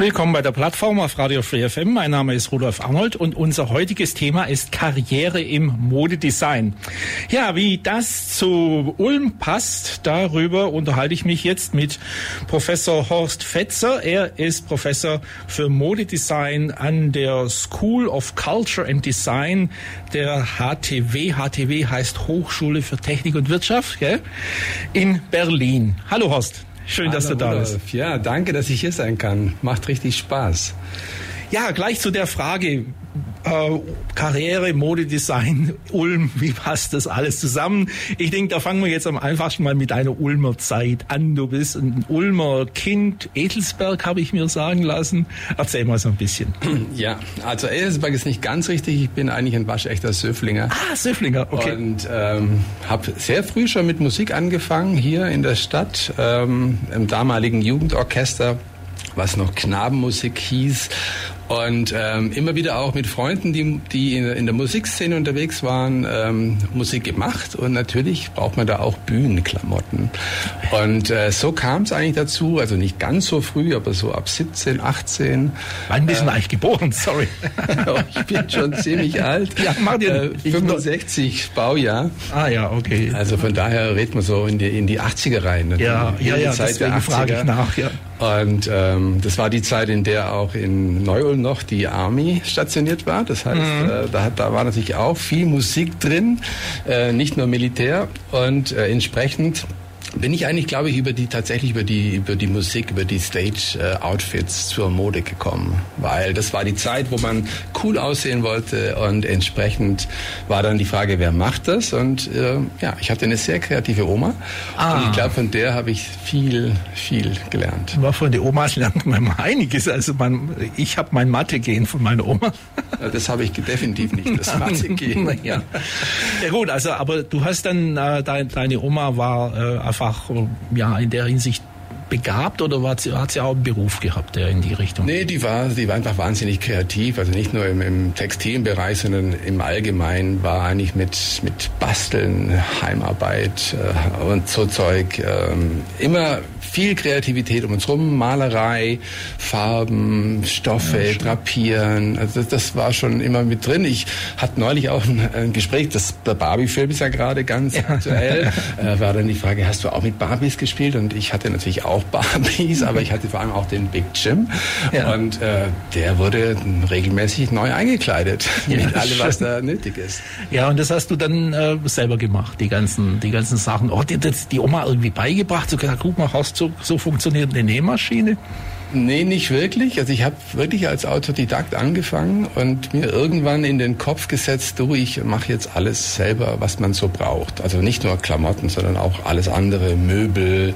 Willkommen bei der Plattform auf Radio Free FM. Mein Name ist Rudolf Arnold und unser heutiges Thema ist Karriere im Modedesign. Ja, wie das zu Ulm passt, darüber unterhalte ich mich jetzt mit Professor Horst Fetzer. Er ist Professor für Modedesign an der School of Culture and Design der HTW. HTW heißt Hochschule für Technik und Wirtschaft gell? in Berlin. Hallo Horst. Schön, Hallo, dass du da bist. Ja, danke, dass ich hier sein kann. Macht richtig Spaß. Ja, gleich zu der Frage, äh, Karriere, Modedesign, Ulm, wie passt das alles zusammen? Ich denke, da fangen wir jetzt am einfachsten mal mit deiner Ulmer Zeit an. Du bist ein Ulmer Kind, Edelsberg habe ich mir sagen lassen. Erzähl mal so ein bisschen. Ja, also Edelsberg ist nicht ganz richtig. Ich bin eigentlich ein waschechter Söflinger. Ah, Söflinger, okay. Und ähm, habe sehr früh schon mit Musik angefangen, hier in der Stadt, ähm, im damaligen Jugendorchester was noch Knabenmusik hieß und ähm, immer wieder auch mit Freunden, die, die in, der Musikszene unterwegs waren, ähm, Musik gemacht. Und natürlich braucht man da auch Bühnenklamotten. Und äh, so kam es eigentlich dazu, also nicht ganz so früh, aber so ab 17, 18. Wann bist du äh, eigentlich geboren? Sorry. ich bin schon ziemlich alt. Ja, mach dir äh, 65 Baujahr. Ah ja, okay. Also von daher redet man so in die, in die 80er rein. Ja, ja, ja, deswegen der 80er. frage ich nach. Ja. Und ähm, das war die Zeit, in der auch in Neu-Ulm noch die Army stationiert war. Das heißt, mhm. äh, da, da war natürlich auch viel Musik drin, äh, nicht nur Militär. Und äh, entsprechend bin ich eigentlich, glaube ich, über die tatsächlich über die über die Musik, über die Stage äh, Outfits zur Mode gekommen, weil das war die Zeit, wo man cool aussehen wollte und entsprechend war dann die Frage, wer macht das? Und äh, ja, ich hatte eine sehr kreative Oma ah. und ich glaube, von der habe ich viel viel gelernt. War von der Oma lernt man einiges. Also man, ich habe mein Mathe-Gen von meiner Oma. das habe ich definitiv nicht, das Mathe-Gen. ja. ja gut, also aber du hast dann äh, dein, deine Oma war äh, einfach ja in der Hinsicht begabt oder hat sie, hat sie auch einen Beruf gehabt, der in die Richtung? Nee, die war, die war einfach wahnsinnig kreativ. Also nicht nur im, im Textilbereich, sondern im Allgemeinen war eigentlich mit, mit Basteln, Heimarbeit äh, und so Zeug äh, immer viel Kreativität um uns rum, Malerei, Farben, Stoffe, ja, Drapieren. Also das, das, war schon immer mit drin. Ich hatte neulich auch ein, ein Gespräch, das, der Barbie-Film ist ja gerade ganz ja. aktuell. Äh, war dann die Frage, hast du auch mit Barbies gespielt? Und ich hatte natürlich auch Barbies, aber ich hatte vor allem auch den Big Jim. Ja. Und äh, der wurde regelmäßig neu eingekleidet mit allem, was da nötig ist. Ja, und das hast du dann äh, selber gemacht, die ganzen, die ganzen Sachen. Oh, die, die Oma irgendwie beigebracht, so gesagt, guck mal, hast so, so funktioniert eine Nähmaschine? Nee, nicht wirklich. Also ich habe wirklich als Autodidakt angefangen und mir irgendwann in den Kopf gesetzt, du, ich mache jetzt alles selber, was man so braucht. Also nicht nur Klamotten, sondern auch alles andere, Möbel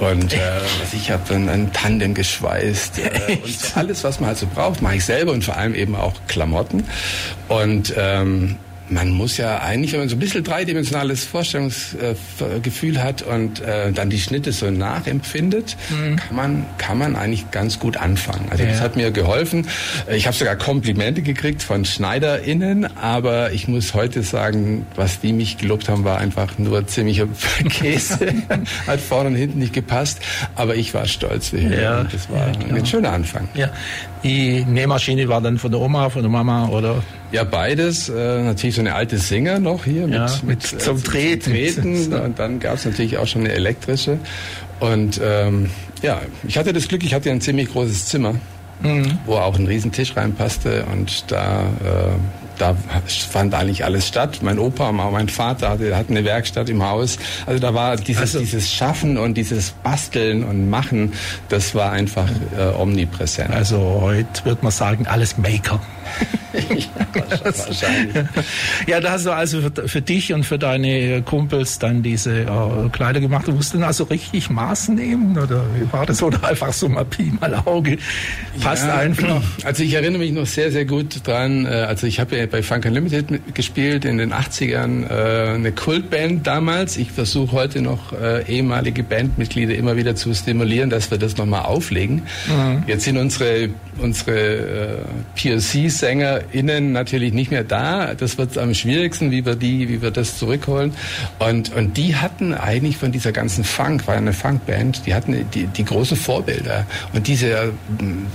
und äh, was ich habe ein, ein Tandem geschweißt. Äh, und so alles, was man halt so braucht, mache ich selber und vor allem eben auch Klamotten. Und ähm, man muss ja eigentlich, wenn man so ein bisschen dreidimensionales Vorstellungsgefühl hat und äh, dann die Schnitte so nachempfindet, mhm. kann man kann man eigentlich ganz gut anfangen. Also ja. das hat mir geholfen. Ich habe sogar Komplimente gekriegt von SchneiderInnen, aber ich muss heute sagen, was die mich gelobt haben, war einfach nur ziemlicher Käse. hat vorne und hinten nicht gepasst, aber ich war stolz. Ja. Das war ja, ein schöner Anfang. Ja. Die Nähmaschine war dann von der Oma, von der Mama oder? Ja, beides. Äh, natürlich so eine alte Singer noch hier ja, mit, mit, äh, zum Treten. Treten. Und dann gab es natürlich auch schon eine elektrische. Und ähm, ja, ich hatte das Glück, ich hatte ein ziemlich großes Zimmer, mhm. wo auch ein Riesentisch reinpasste und da äh, da fand eigentlich alles statt. Mein Opa, mein Vater hatte, hatten eine Werkstatt im Haus. Also da war dieses, also, dieses Schaffen und dieses Basteln und Machen, das war einfach äh, omnipräsent. Also heute würde man sagen, alles Maker. ja, wahrscheinlich. ja, da hast du also für, für, dich und für deine Kumpels dann diese äh, Kleider gemacht. Du musst dann also richtig Maß nehmen oder wie war das? Oder einfach so mal Pi mal Auge? Passt ja, einfach. Also ich erinnere mich noch sehr, sehr gut dran. Äh, also ich habe ja bei Funk Unlimited gespielt in den 80ern. Äh, eine Kultband damals. Ich versuche heute noch äh, ehemalige Bandmitglieder immer wieder zu stimulieren, dass wir das nochmal auflegen. Mhm. Jetzt sind unsere, unsere POC-SängerInnen natürlich nicht mehr da. Das wird am schwierigsten, wie wir die, wie wir das zurückholen. Und, und die hatten eigentlich von dieser ganzen Funk, war eine Funkband, die hatten die, die großen Vorbilder. Und diese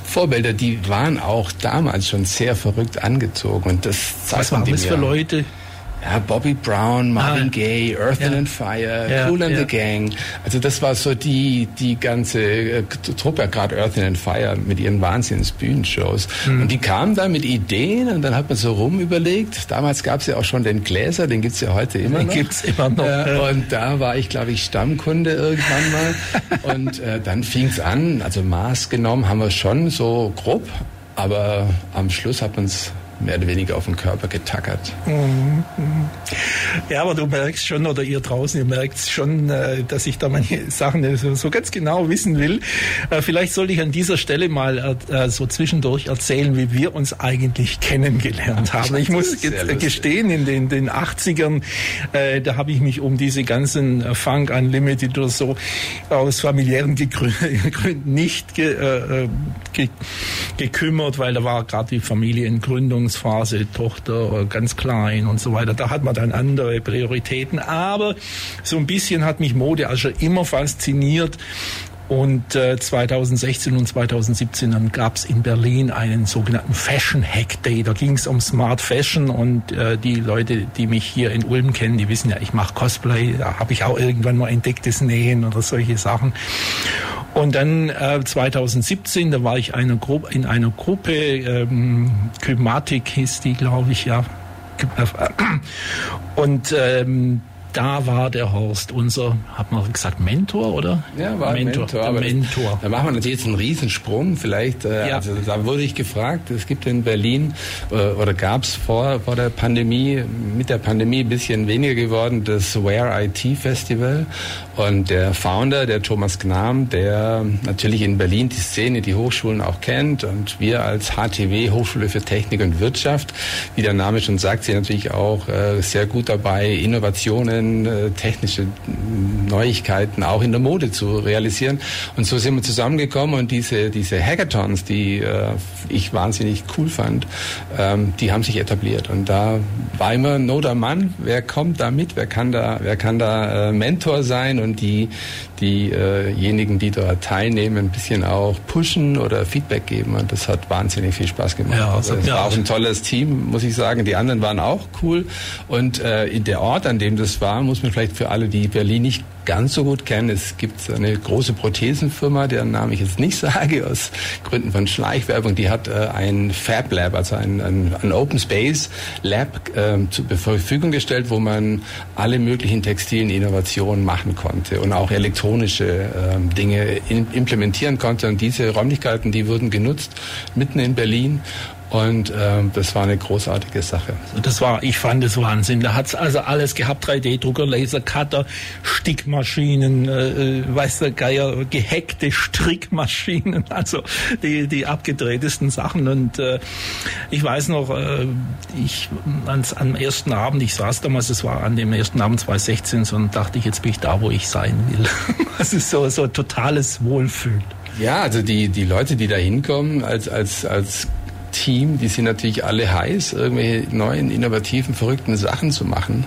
Vorbilder, die waren auch damals schon sehr verrückt angezogen. Und das zeigt Was waren das für Leute? Ja, Bobby Brown, Marvin ah, Gaye, Earth and Fire, Cool and the Gang. Also das war so die die ganze äh, Truppe, gerade Earth and Fire mit ihren Wahnsinns-Bühnenshows. Mhm. Und die kamen da mit Ideen und dann hat man so rum überlegt. Damals gab es ja auch schon den Gläser, den gibt's ja heute immer den noch. Gibt's immer noch. Äh, und da war ich, glaube ich, Stammkunde irgendwann mal. und äh, dann fing's an, also Maß genommen haben wir schon so grob, aber am Schluss hat man's mehr oder weniger auf den Körper getackert. Ja, aber du merkst schon, oder ihr draußen, ihr merkt schon, äh, dass ich da manche Sachen so ganz genau wissen will. Äh, vielleicht sollte ich an dieser Stelle mal äh, so zwischendurch erzählen, wie wir uns eigentlich kennengelernt haben. Ich muss gestehen, in den, den 80ern, da habe ich mich um diese ganzen Funk Unlimited oder so aus familiären Gründen nicht ge, ge, gekümmert, weil da war gerade die Familiengründung Entwicklungsphase, Tochter ganz klein und so weiter. Da hat man dann andere Prioritäten. Aber so ein bisschen hat mich Mode also immer fasziniert. Und äh, 2016 und 2017 dann gab es in Berlin einen sogenannten Fashion Hack Day. Da ging es um Smart Fashion und äh, die Leute, die mich hier in Ulm kennen, die wissen ja, ich mache Cosplay. Da habe ich auch irgendwann mal entdecktes Nähen oder solche Sachen. Und dann äh, 2017, da war ich eine Gruppe, in einer Gruppe, ähm, Kymatik hieß die, glaube ich, ja. Und ähm, da war der Horst unser, hat man gesagt, Mentor, oder? Ja, war Mentor. Mentor, Mentor. da machen wir natürlich jetzt einen Riesensprung. Vielleicht, äh, ja. also da wurde ich gefragt, es gibt in Berlin äh, oder gab es vor, vor der Pandemie, mit der Pandemie ein bisschen weniger geworden, das Where IT Festival. Und der Founder, der Thomas Gnam, der natürlich in Berlin die Szene, die Hochschulen auch kennt und wir als HTW, Hochschule für Technik und Wirtschaft, wie der Name schon sagt, sind natürlich auch äh, sehr gut dabei, Innovationen äh, technische Neuigkeiten auch in der Mode zu realisieren. Und so sind wir zusammengekommen und diese, diese Hackathons, die äh, ich wahnsinnig cool fand, ähm, die haben sich etabliert. Und da war immer Not am Mann, wer kommt da mit, wer kann da, wer kann da Mentor sein und die, diejenigen, die dort teilnehmen, ein bisschen auch pushen oder Feedback geben. Und das hat wahnsinnig viel Spaß gemacht. Ja, also es war auch ein tolles Team, muss ich sagen. Die anderen waren auch cool. Und äh, der Ort, an dem das war, muss man vielleicht für alle, die Berlin nicht ganz so gut kennen. Es gibt eine große Prothesenfirma, deren Namen ich jetzt nicht sage, aus Gründen von Schleichwerbung. Die hat äh, ein Fab Lab, also ein, ein, ein Open Space Lab äh, zur Verfügung gestellt, wo man alle möglichen textilen Innovationen machen konnte und auch elektronische äh, Dinge in, implementieren konnte. Und diese Räumlichkeiten, die wurden genutzt mitten in Berlin und ähm, das war eine großartige Sache. Das war, ich fand es Wahnsinn. Da hat's also alles gehabt, 3D-Drucker, Lasercutter, Stickmaschinen, äh, äh, weiß der Geier, gehackte Strickmaschinen, also die, die abgedrehtesten Sachen. Und äh, ich weiß noch, äh, ich ans, am ersten Abend, ich saß damals, es war an dem ersten Abend 2016, so, und dachte ich, jetzt bin ich da, wo ich sein will. Das ist so, so totales Wohlfühlen. Ja, also die, die Leute, die da hinkommen als, als, als Team, die sind natürlich alle heiß, irgendwelche neuen, innovativen, verrückten Sachen zu machen.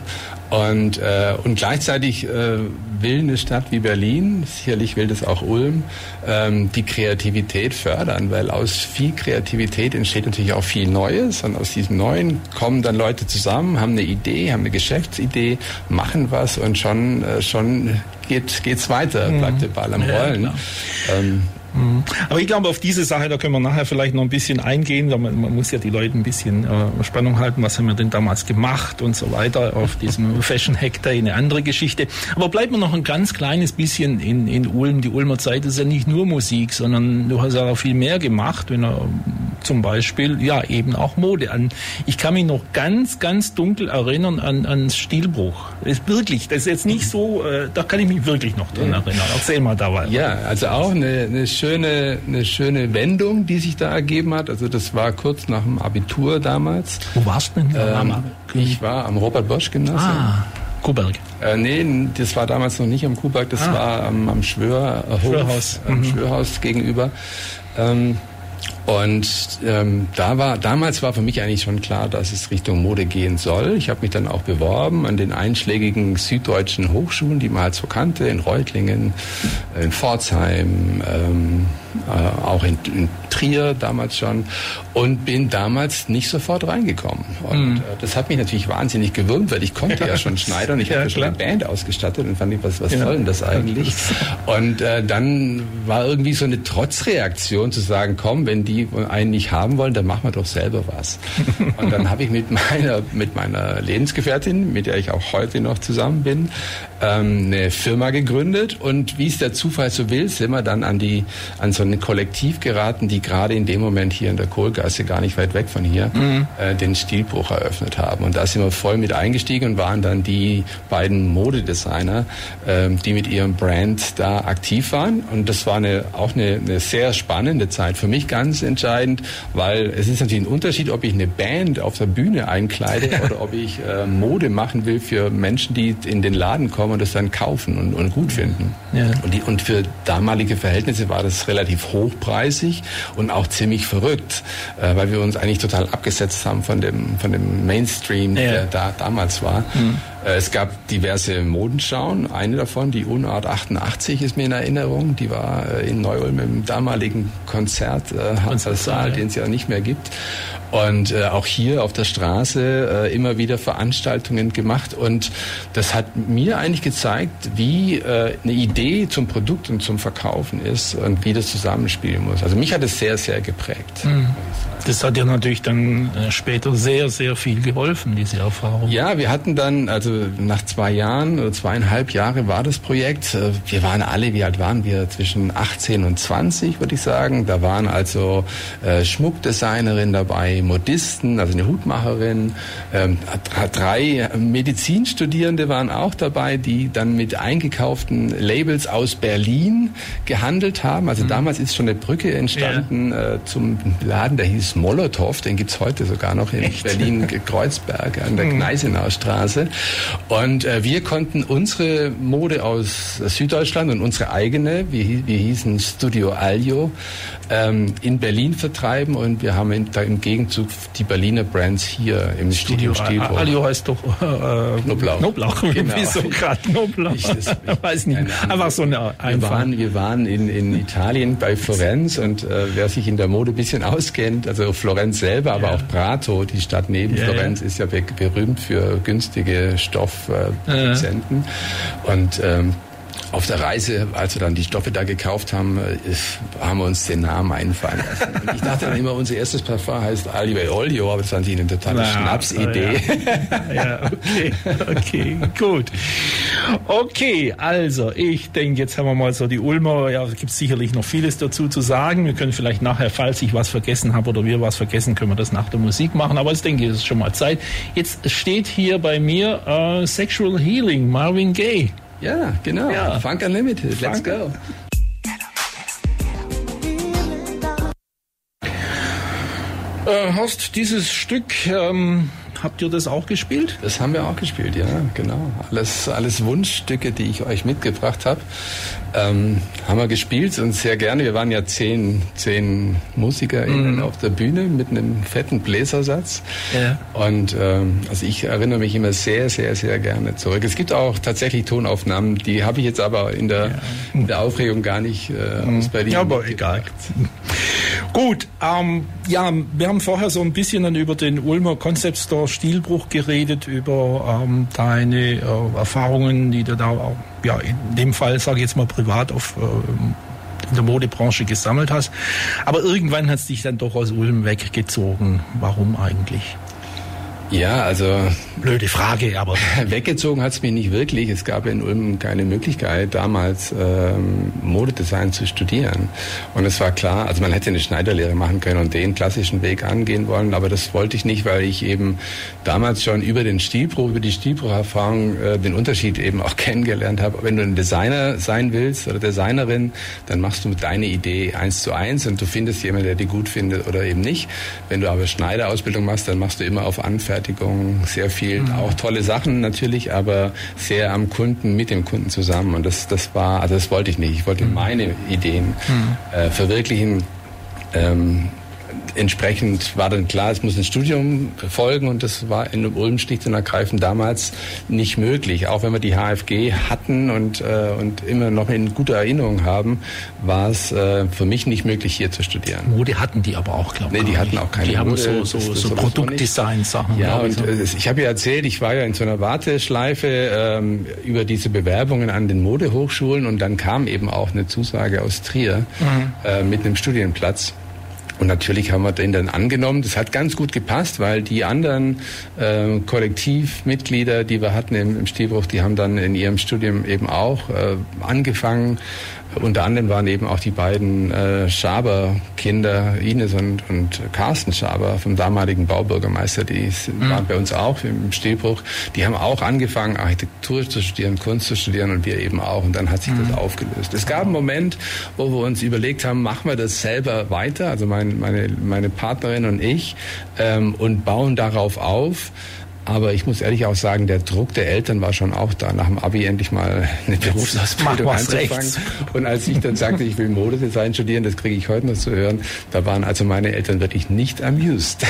Und, äh, und gleichzeitig äh, will eine Stadt wie Berlin, sicherlich will das auch Ulm, ähm, die Kreativität fördern, weil aus viel Kreativität entsteht natürlich auch viel Neues. Und aus diesem Neuen kommen dann Leute zusammen, haben eine Idee, haben eine Geschäftsidee, machen was und schon, äh, schon geht, geht's weiter, bleibt der Ball am Rollen. Ja. Aber ich glaube, auf diese Sache, da können wir nachher vielleicht noch ein bisschen eingehen. Man, man muss ja die Leute ein bisschen äh, Spannung halten, was haben wir denn damals gemacht und so weiter auf diesem Fashion Hack Day, eine andere Geschichte. Aber bleibt mir noch ein ganz kleines bisschen in, in Ulm. Die Ulmer Zeit ist ja nicht nur Musik, sondern du hast ja auch viel mehr gemacht. Wenn er zum Beispiel ja eben auch Mode an. Ich kann mich noch ganz, ganz dunkel erinnern an, an Stilbruch. Das ist wirklich, das ist jetzt nicht so, äh, da kann ich mich wirklich noch dran erinnern. Erzähl mal da weiter. Ja, also auch eine, eine, schöne, eine schöne Wendung, die sich da ergeben hat. Also das war kurz nach dem Abitur damals. Wo warst du denn? Ähm, ich war am Robert-Bosch-Gymnasium. Ah. Kuhberg? Äh, nee, das war damals noch nicht am Kuhberg, das ah. war am, am Schwörhof, Schwörhaus. am mhm. Schwörhaus gegenüber. Ähm, und ähm, da war damals war für mich eigentlich schon klar, dass es Richtung Mode gehen soll. Ich habe mich dann auch beworben an den einschlägigen süddeutschen Hochschulen, die man halt so kannte, in Reutlingen, in Pforzheim, ähm, äh, auch in, in, Trier damals schon und bin damals nicht sofort reingekommen. Und mhm. äh, das hat mich natürlich wahnsinnig gewürmt, weil ich konnte ja, ja schon schneidern. Ich ja, hatte schon eine Band ausgestattet und fand ich, was, was ja. soll denn das eigentlich? Und äh, dann war irgendwie so eine Trotzreaktion zu sagen, komm, wenn die einen nicht haben wollen, dann machen wir doch selber was. und dann habe ich mit meiner, mit meiner Lebensgefährtin, mit der ich auch heute noch zusammen bin, ähm, eine Firma gegründet und wie es der Zufall so will, sind wir dann an die an so ein Kollektiv geraten, die gerade in dem Moment hier in der Kohlgasse, gar nicht weit weg von hier, mhm. äh, den Stilbruch eröffnet haben. Und da sind wir voll mit eingestiegen und waren dann die beiden Modedesigner, äh, die mit ihrem Brand da aktiv waren. Und das war eine, auch eine, eine sehr spannende Zeit. Für mich ganz entscheidend, weil es ist natürlich ein Unterschied, ob ich eine Band auf der Bühne einkleide oder ob ich äh, Mode machen will für Menschen, die in den Laden kommen und das dann kaufen und, und gut finden. Ja. Und, die, und für damalige Verhältnisse war das relativ hochpreisig und auch ziemlich verrückt, äh, weil wir uns eigentlich total abgesetzt haben von dem, von dem Mainstream, ja. der da damals war. Mhm. Äh, es gab diverse Modenschauen. Eine davon, die Unart 88, ist mir in Erinnerung. Die war äh, in Neu-Ulm im damaligen Konzert, äh, Saal, den es ja nicht mehr gibt. Und auch hier auf der Straße immer wieder Veranstaltungen gemacht. Und das hat mir eigentlich gezeigt, wie eine Idee zum Produkt und zum Verkaufen ist und wie das zusammenspielen muss. Also mich hat es sehr, sehr geprägt. Mhm. Das hat ja natürlich dann äh, später sehr, sehr viel geholfen, diese Erfahrung. Ja, wir hatten dann, also nach zwei Jahren oder zweieinhalb Jahre war das Projekt. Äh, wir waren alle, wie alt waren wir? Zwischen 18 und 20, würde ich sagen. Da waren also äh, Schmuckdesignerin dabei, Modisten, also eine Hutmacherin, ähm, drei Medizinstudierende waren auch dabei, die dann mit eingekauften Labels aus Berlin gehandelt haben. Also mhm. damals ist schon eine Brücke entstanden ja. zum Laden, der hieß Molotow, den gibt es heute sogar noch in Berlin-Kreuzberg an der hm. Gneisenauer Straße. Und äh, wir konnten unsere Mode aus Süddeutschland und unsere eigene, wir, wir hießen Studio Alio, ähm, in Berlin vertreiben und wir haben in, da im Gegenzug die Berliner Brands hier im Studio, Stilbruch. Alio heißt doch äh, Knoblauch. Knoblauch, genau. wieso gerade Knoblauch? Ich das, weiß nicht, einfach so eine wir waren, wir waren in, in Italien bei Florenz und äh, wer sich in der Mode ein bisschen auskennt, also Florenz selber, aber ja. auch Prato, die Stadt neben ja, Florenz, ist ja berühmt für günstige Stoffproduzenten. Und ähm, auf der Reise, als wir dann die Stoffe da gekauft haben, äh, haben wir uns den Namen einfallen lassen. Und ich dachte dann immer, unser erstes Parfum heißt Alio Olio, aber das fand ich eine totale Na, Schnapsidee. Ja. ja, okay, okay, gut. Okay, also ich denke, jetzt haben wir mal so die Ulmer, ja, es gibt sicherlich noch vieles dazu zu sagen. Wir können vielleicht nachher, falls ich was vergessen habe oder wir was vergessen, können wir das nach der Musik machen. Aber ich denke, es ist schon mal Zeit. Jetzt steht hier bei mir uh, Sexual Healing, Marvin Gaye. Ja, genau. Ja. Funk Unlimited. Let's Funk. go. Äh, Horst, dieses Stück ähm, Habt ihr das auch gespielt? Das haben wir auch gespielt, ja, genau. Alles, alles Wunschstücke, die ich euch mitgebracht habe, ähm, haben wir gespielt und sehr gerne. Wir waren ja zehn, zehn MusikerInnen mhm. auf der Bühne mit einem fetten Bläsersatz. Ja. Und ähm, also ich erinnere mich immer sehr, sehr, sehr gerne zurück. Es gibt auch tatsächlich Tonaufnahmen, die habe ich jetzt aber in der, ja. in der Aufregung gar nicht äh, mhm. aus Berlin. Ja, aber egal. Gut, ähm, ja, wir haben vorher so ein bisschen dann über den Ulmer Concept Store Stilbruch geredet, über ähm, deine äh, Erfahrungen, die du da, auch, ja, in dem Fall, sage ich jetzt mal privat, auf, äh, in der Modebranche gesammelt hast. Aber irgendwann hat es dich dann doch aus Ulm weggezogen. Warum eigentlich? Ja, also. Blöde Frage, aber. Weggezogen hat es mich nicht wirklich. Es gab in Ulm keine Möglichkeit, damals ähm, Modedesign zu studieren. Und es war klar, also man hätte eine Schneiderlehre machen können und den klassischen Weg angehen wollen, aber das wollte ich nicht, weil ich eben damals schon über den Stilbruch, über die Stilbrucherfahrung äh, den Unterschied eben auch kennengelernt habe. Wenn du ein Designer sein willst oder Designerin, dann machst du deine Idee eins zu eins und du findest jemanden, der die gut findet oder eben nicht. Wenn du aber Schneiderausbildung machst, dann machst du immer auf Anfertigung Fertigung, sehr viel, mhm. auch tolle Sachen natürlich, aber sehr am Kunden, mit dem Kunden zusammen. Und das, das war, also das wollte ich nicht. Ich wollte mhm. meine Ideen mhm. äh, verwirklichen. Ähm, entsprechend war dann klar, es muss ein Studium folgen und das war in Ulm schlicht und ergreifend damals nicht möglich. Auch wenn wir die HFG hatten und, äh, und immer noch in guter Erinnerung haben, war es äh, für mich nicht möglich, hier zu studieren. Mode hatten die aber auch, glaube ich. Nee, die hatten auch keine Die haben so, so, das, so Produktdesign-Sachen. Ja, und so. Äh, ich habe ja erzählt, ich war ja in so einer Warteschleife ähm, über diese Bewerbungen an den Modehochschulen und dann kam eben auch eine Zusage aus Trier mhm. äh, mit einem Studienplatz. Und natürlich haben wir den dann angenommen. Das hat ganz gut gepasst, weil die anderen äh, Kollektivmitglieder, die wir hatten im, im Stehbruch, die haben dann in ihrem Studium eben auch äh, angefangen unter anderem waren eben auch die beiden äh, Schaber-Kinder, Ines und, und Carsten Schaber vom damaligen Baubürgermeister, die mhm. waren bei uns auch im Stehbruch. Die haben auch angefangen, Architektur zu studieren, Kunst zu studieren und wir eben auch. Und dann hat sich mhm. das aufgelöst. Es gab einen Moment, wo wir uns überlegt haben, machen wir das selber weiter, also mein, meine, meine Partnerin und ich, ähm, und bauen darauf auf. Aber ich muss ehrlich auch sagen, der Druck der Eltern war schon auch da, nach dem Abi endlich mal eine Berufsausbildung anzufangen. Rechts. Und als ich dann sagte, ich will Modedesign studieren, das kriege ich heute noch zu hören, da waren also meine Eltern wirklich nicht amused.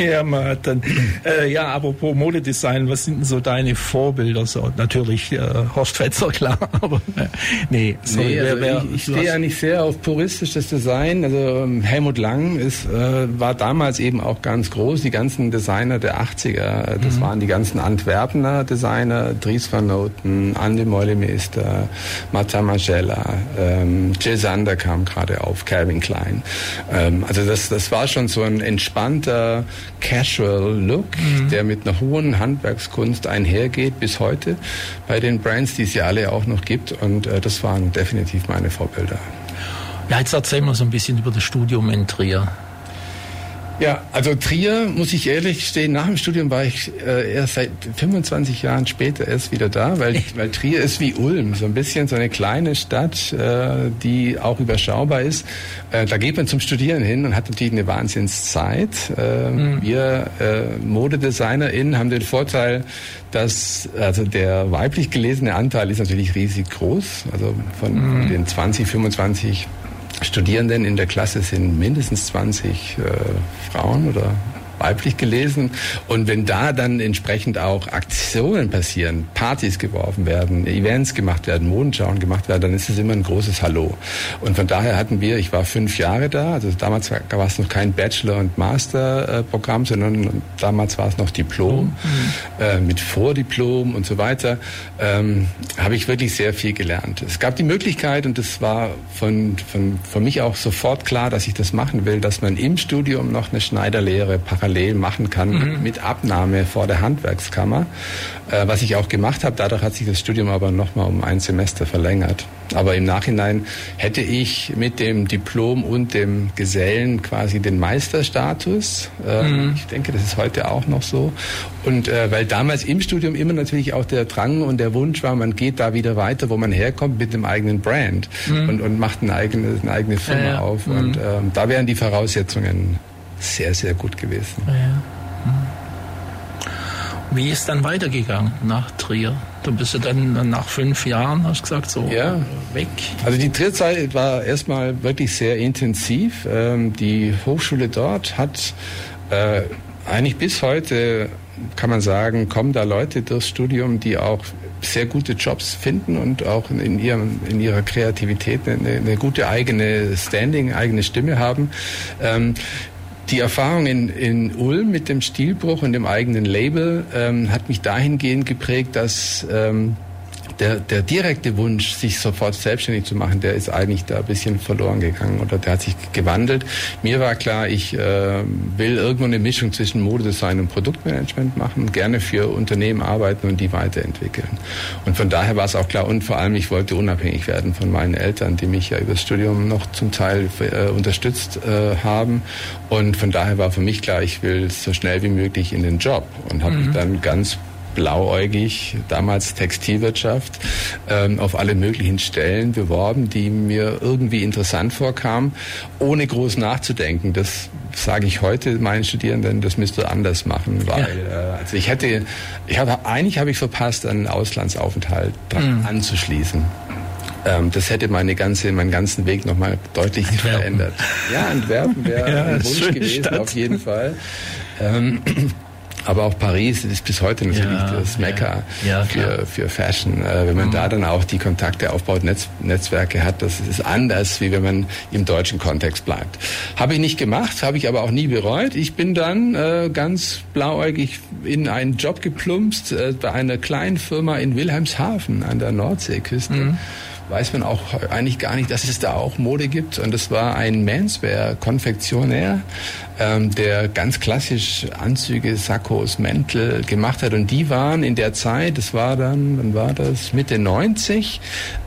ja, dann, äh, ja, apropos Modedesign, was sind denn so deine Vorbilder? So, natürlich äh, Horst Fetzer, klar, aber äh, nee. So, nee also wer, wer, ich, ich stehe ja nicht sehr auf puristisches Design. Also ähm, Helmut Lang ist, äh, war damals eben auch ganz groß die ganzen Designer der 80er. Das mhm. waren die ganzen Antwerpener Designer, Dries van Noten, Andy Meulemeister, Marta Magella, ähm, Jill Sander kam gerade auf, Calvin Klein. Ähm, also das, das war schon so ein entspannter Casual Look, mhm. der mit einer hohen Handwerkskunst einhergeht bis heute bei den Brands, die es ja alle auch noch gibt. Und äh, das waren definitiv meine Vorbilder. Ja, jetzt erzähl mal so ein bisschen über das Studium in Trier. Ja, also Trier, muss ich ehrlich gestehen, nach dem Studium war ich äh, erst seit 25 Jahren später erst wieder da, weil, weil Trier ist wie Ulm, so ein bisschen so eine kleine Stadt, äh, die auch überschaubar ist. Äh, da geht man zum Studieren hin und hat natürlich eine Wahnsinnszeit. Äh, mhm. Wir äh, ModedesignerInnen haben den Vorteil, dass also der weiblich gelesene Anteil ist natürlich riesig groß, also von, mhm. von den 20, 25 Studierenden in der Klasse sind mindestens 20 äh, Frauen oder weiblich gelesen. Und wenn da dann entsprechend auch Aktionen passieren, Partys geworfen werden, Events gemacht werden, Modenschauen gemacht werden, dann ist es immer ein großes Hallo. Und von daher hatten wir, ich war fünf Jahre da, also damals war, war es noch kein Bachelor- und Master-Programm, sondern damals war es noch Diplom, mhm. äh, mit Vordiplom und so weiter, ähm, habe ich wirklich sehr viel gelernt. Es gab die Möglichkeit, und das war von, von, von mich auch sofort klar, dass ich das machen will, dass man im Studium noch eine Schneiderlehre parallel parallel machen kann mhm. mit Abnahme vor der Handwerkskammer, äh, was ich auch gemacht habe. Dadurch hat sich das Studium aber nochmal um ein Semester verlängert. Aber im Nachhinein hätte ich mit dem Diplom und dem Gesellen quasi den Meisterstatus. Äh, mhm. Ich denke, das ist heute auch noch so. Und äh, weil damals im Studium immer natürlich auch der Drang und der Wunsch war, man geht da wieder weiter, wo man herkommt mit dem eigenen Brand mhm. und, und macht eine eigene, eine eigene Firma ja, ja. auf. Mhm. Und ähm, da wären die Voraussetzungen sehr, sehr gut gewesen. Ja. Hm. Wie ist dann weitergegangen nach Trier? Du bist ja dann nach fünf Jahren, hast du gesagt, so ja. weg. Also die Trierzeit war erstmal wirklich sehr intensiv. Ähm, die Hochschule dort hat äh, eigentlich bis heute, kann man sagen, kommen da Leute durchs Studium, die auch sehr gute Jobs finden und auch in, ihrem, in ihrer Kreativität eine, eine gute eigene Standing, eigene Stimme haben. Ähm, die Erfahrung in, in Ulm mit dem Stilbruch und dem eigenen Label ähm, hat mich dahingehend geprägt, dass ähm, der, der direkte Wunsch, sich sofort selbstständig zu machen, der ist eigentlich da ein bisschen verloren gegangen oder der hat sich gewandelt. Mir war klar, ich äh, will irgendwo eine Mischung zwischen Modedesign und Produktmanagement machen, gerne für Unternehmen arbeiten und die weiterentwickeln. Und von daher war es auch klar und vor allem, ich wollte unabhängig werden von meinen Eltern, die mich ja über das Studium noch zum Teil äh, unterstützt äh, haben. Und von daher war für mich klar, ich will so schnell wie möglich in den Job und habe mhm. mich dann ganz blauäugig, damals Textilwirtschaft, ähm, auf alle möglichen Stellen beworben, die mir irgendwie interessant vorkamen, ohne groß nachzudenken. Das sage ich heute meinen Studierenden, das müsst ihr anders machen, weil ja. äh, also ich hätte, ich habe eigentlich habe ich verpasst, einen Auslandsaufenthalt mhm. anzuschließen ähm, das hätte meine ganze, meinen ganzen Weg nochmal deutlich Antwerpen. verändert. Ja, Antwerpen wäre ja, ein Wunsch gewesen, Stadt. auf jeden Fall. Ähm, aber auch Paris ist bis heute natürlich ja, das Mekka ja, für, für Fashion. Äh, wenn man mhm. da dann auch die Kontakte aufbaut, Netz, Netzwerke hat, das ist anders, wie wenn man im deutschen Kontext bleibt. Habe ich nicht gemacht, habe ich aber auch nie bereut. Ich bin dann äh, ganz blauäugig in einen Job geplumpst äh, bei einer kleinen Firma in Wilhelmshaven an der Nordseeküste. Mhm weiß man auch eigentlich gar nicht, dass es da auch Mode gibt. Und das war ein Menswear-Konfektionär, ähm, der ganz klassisch Anzüge, Sakkos, Mäntel gemacht hat. Und die waren in der Zeit, das war dann, wann war das, Mitte 90,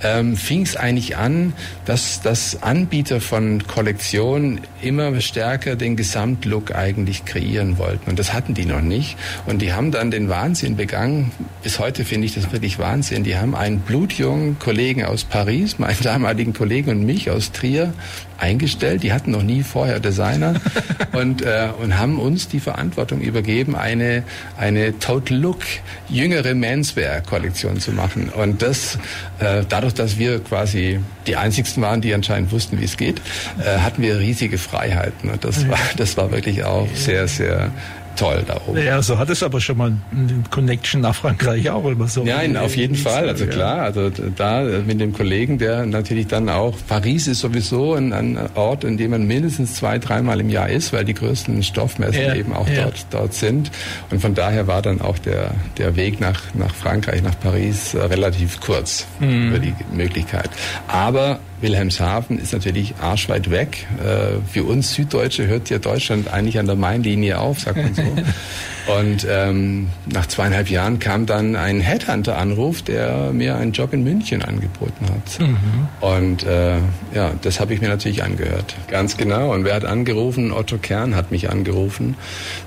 ähm, fing es eigentlich an, dass, dass Anbieter von Kollektionen immer stärker den Gesamtlook eigentlich kreieren wollten. Und das hatten die noch nicht. Und die haben dann den Wahnsinn begangen. Bis heute finde ich das wirklich Wahnsinn. Die haben einen blutjungen Kollegen aus Paris, meinen damaligen Kollegen und mich aus Trier, eingestellt. Die hatten noch nie vorher Designer und, äh, und haben uns die Verantwortung übergeben, eine, eine Total Look jüngere Menswear-Kollektion zu machen. Und das, äh, dadurch, dass wir quasi die einzigsten waren, die anscheinend wussten, wie es geht, äh, hatten wir riesige Freiheiten. Und das war, das war wirklich auch sehr, sehr toll da oben. Ja, so hat es aber schon mal eine Connection nach Frankreich auch immer so. Nein, auf jeden Fall. Also klar, also da mit dem Kollegen, der natürlich dann auch, Paris ist sowieso ein, ein Ort, in dem man mindestens zwei, dreimal im Jahr ist, weil die größten Stoffmessen ja, eben auch ja. dort, dort sind. Und von daher war dann auch der, der Weg nach, nach Frankreich, nach Paris äh, relativ kurz mhm. über die Möglichkeit. Aber Wilhelmshaven ist natürlich arschweit weg. Äh, für uns Süddeutsche hört ja Deutschland eigentlich an der Mainlinie auf, sagt man so. Und ähm, nach zweieinhalb Jahren kam dann ein Headhunter-Anruf, der mir einen Job in München angeboten hat. Mhm. Und äh, ja, das habe ich mir natürlich angehört. Ganz genau. Und wer hat angerufen? Otto Kern hat mich angerufen.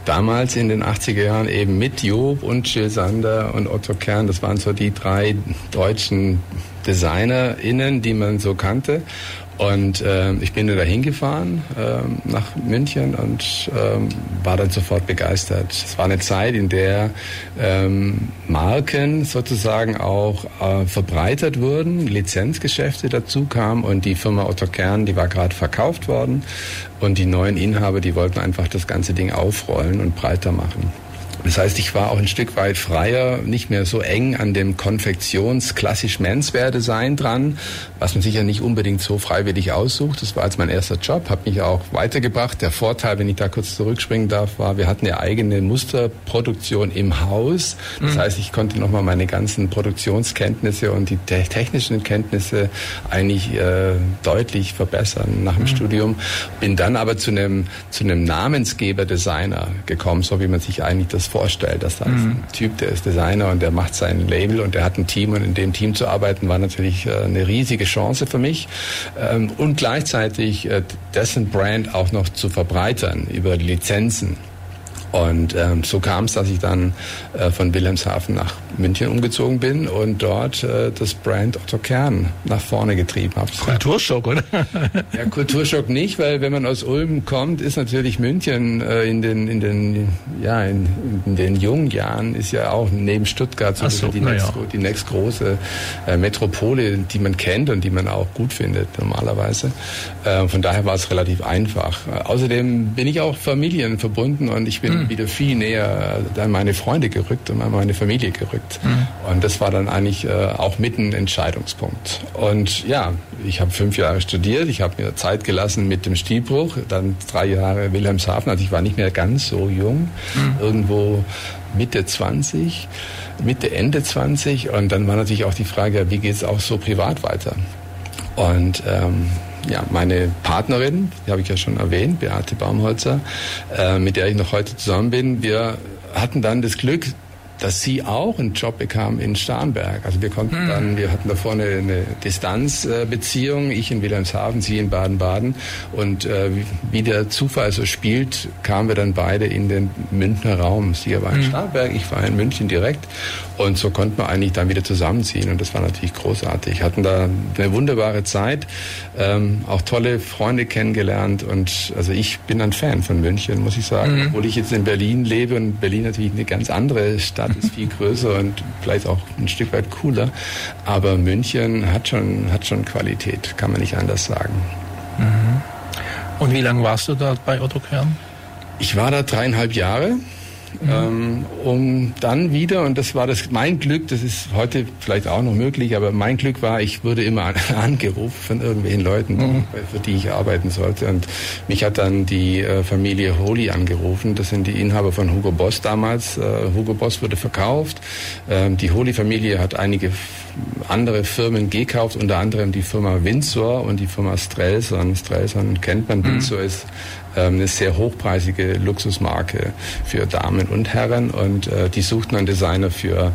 Damals in den 80er Jahren eben mit Job und Jill Sander und Otto Kern. Das waren so die drei deutschen DesignerInnen, die man so kannte. Und äh, ich bin da hingefahren äh, nach München und äh, war dann sofort begeistert. Es war eine Zeit, in der ähm, Marken sozusagen auch äh, verbreitert wurden, Lizenzgeschäfte dazu kamen und die Firma Otto Kern, die war gerade verkauft worden und die neuen Inhaber, die wollten einfach das ganze Ding aufrollen und breiter machen. Das heißt, ich war auch ein Stück weit freier, nicht mehr so eng an dem Konfektions-klassisch Menswear-Design dran, was man sich ja nicht unbedingt so freiwillig aussucht. Das war jetzt mein erster Job, hat mich auch weitergebracht. Der Vorteil, wenn ich da kurz zurückspringen darf, war, wir hatten eine eigene Musterproduktion im Haus. Das mhm. heißt, ich konnte nochmal meine ganzen Produktionskenntnisse und die technischen Kenntnisse eigentlich äh, deutlich verbessern nach dem mhm. Studium. Bin dann aber zu einem, zu einem Namensgeber-Designer gekommen, so wie man sich eigentlich das vorstellt. dass da mhm. ein Typ, der ist Designer und der macht sein Label und der hat ein Team und in dem Team zu arbeiten war natürlich äh, eine riesige Chance für mich ähm, und gleichzeitig äh, dessen Brand auch noch zu verbreitern über Lizenzen. Und ähm, so kam es, dass ich dann äh, von Wilhelmshaven nach München umgezogen bin und dort äh, das Brand Otto Kern nach vorne getrieben habe. Kulturschock, oder? ja, Kulturschock nicht, weil wenn man aus Ulm kommt, ist natürlich München äh, in den in den ja in, in, den jungen Jahren ist ja auch neben Stuttgart so, so die, nächst, ja. die nächstgroße äh, Metropole, die man kennt und die man auch gut findet normalerweise. Äh, von daher war es relativ einfach. außerdem bin ich auch familienverbunden und ich bin mhm. Wieder viel näher an meine Freunde gerückt und an meine Familie gerückt. Mhm. Und das war dann eigentlich äh, auch mitten Entscheidungspunkt. Und ja, ich habe fünf Jahre studiert, ich habe mir Zeit gelassen mit dem Stilbruch, dann drei Jahre Wilhelmshaven, also ich war nicht mehr ganz so jung, mhm. irgendwo Mitte 20, Mitte, Ende 20 und dann war natürlich auch die Frage, wie geht es auch so privat weiter? Und ähm, ja, meine Partnerin, die habe ich ja schon erwähnt, Beate Baumholzer, äh, mit der ich noch heute zusammen bin, wir hatten dann das Glück, dass sie auch einen Job bekam in Starnberg. Also wir konnten hm. dann, wir hatten da vorne eine Distanzbeziehung, ich in Wilhelmshaven, sie in Baden-Baden. Und äh, wie der Zufall so spielt, kamen wir dann beide in den Münchner Raum. Sie war in hm. Starnberg, ich war in München direkt. Und so konnten wir eigentlich dann wieder zusammenziehen. Und das war natürlich großartig. Hatten da eine wunderbare Zeit, ähm, auch tolle Freunde kennengelernt. Und also ich bin ein Fan von München, muss ich sagen. Mhm. Obwohl ich jetzt in Berlin lebe und Berlin natürlich eine ganz andere Stadt ist, viel größer und vielleicht auch ein Stück weit cooler. Aber München hat schon, hat schon Qualität, kann man nicht anders sagen. Mhm. Und wie lange warst du da bei Otto Kern? Ich war da dreieinhalb Jahre. Ähm, um dann wieder, und das war das mein Glück, das ist heute vielleicht auch noch möglich, aber mein Glück war, ich wurde immer angerufen von irgendwelchen Leuten, mhm. für die ich arbeiten sollte. Und mich hat dann die äh, Familie Holy angerufen. Das sind die Inhaber von Hugo Boss damals. Äh, Hugo Boss wurde verkauft. Ähm, die Holy-Familie hat einige andere Firmen gekauft, unter anderem die Firma Windsor und die Firma Strelson. Strelson kennt man, mhm. Windsor ist ähm, eine sehr hochpreisige Luxusmarke für Damen und Herren und äh, die suchten einen Designer für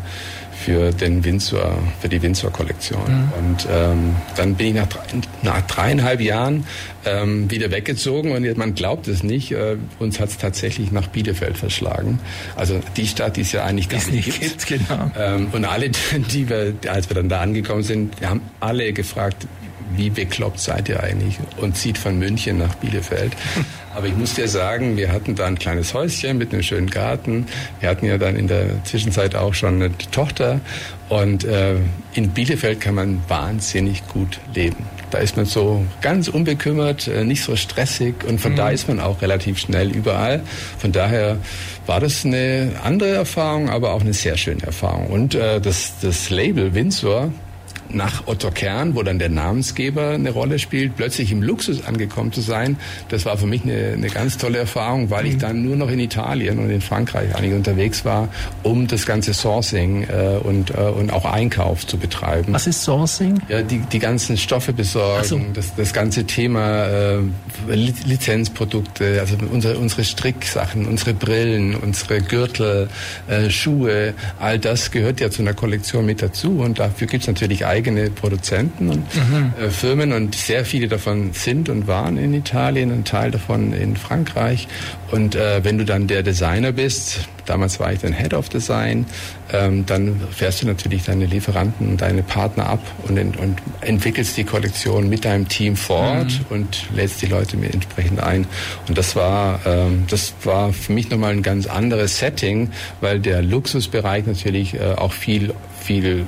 für den Windsor, für die Windsor-Kollektion. Mhm. Und ähm, dann bin ich nach, drei, nach dreieinhalb Jahren ähm, wieder weggezogen und man glaubt es nicht, äh, uns hat es tatsächlich nach Bielefeld verschlagen. Also die Stadt, die es ja eigentlich gar nicht, nicht gibt. gibt genau. ähm, und alle, die wir, als wir dann da angekommen sind, haben alle gefragt, wie bekloppt seid ihr eigentlich? Und zieht von München nach Bielefeld. Aber ich muss dir sagen, wir hatten da ein kleines Häuschen mit einem schönen Garten. Wir hatten ja dann in der Zwischenzeit auch schon eine Tochter. Und äh, in Bielefeld kann man wahnsinnig gut leben. Da ist man so ganz unbekümmert, äh, nicht so stressig und von mhm. da ist man auch relativ schnell überall. Von daher war das eine andere Erfahrung, aber auch eine sehr schöne Erfahrung. Und äh, das, das Label Windsor, nach Otto Kern, wo dann der Namensgeber eine Rolle spielt, plötzlich im Luxus angekommen zu sein, das war für mich eine, eine ganz tolle Erfahrung, weil mhm. ich dann nur noch in Italien und in Frankreich eigentlich unterwegs war, um das ganze Sourcing äh, und, äh, und auch Einkauf zu betreiben. Was ist Sourcing? Ja, die, die ganzen Stoffe besorgen, so. das, das ganze Thema äh, Lizenzprodukte, also unsere, unsere Stricksachen, unsere Brillen, unsere Gürtel, äh, Schuhe, all das gehört ja zu einer Kollektion mit dazu und dafür gibt es natürlich eigene Produzenten und mhm. äh, Firmen und sehr viele davon sind und waren in Italien, ein Teil davon in Frankreich. Und äh, wenn du dann der Designer bist, damals war ich dann Head of Design, ähm, dann fährst du natürlich deine Lieferanten und deine Partner ab und, und entwickelst die Kollektion mit deinem Team vor Ort mhm. und lädst die Leute mir entsprechend ein. Und das war, ähm, das war für mich nochmal ein ganz anderes Setting, weil der Luxusbereich natürlich äh, auch viel, viel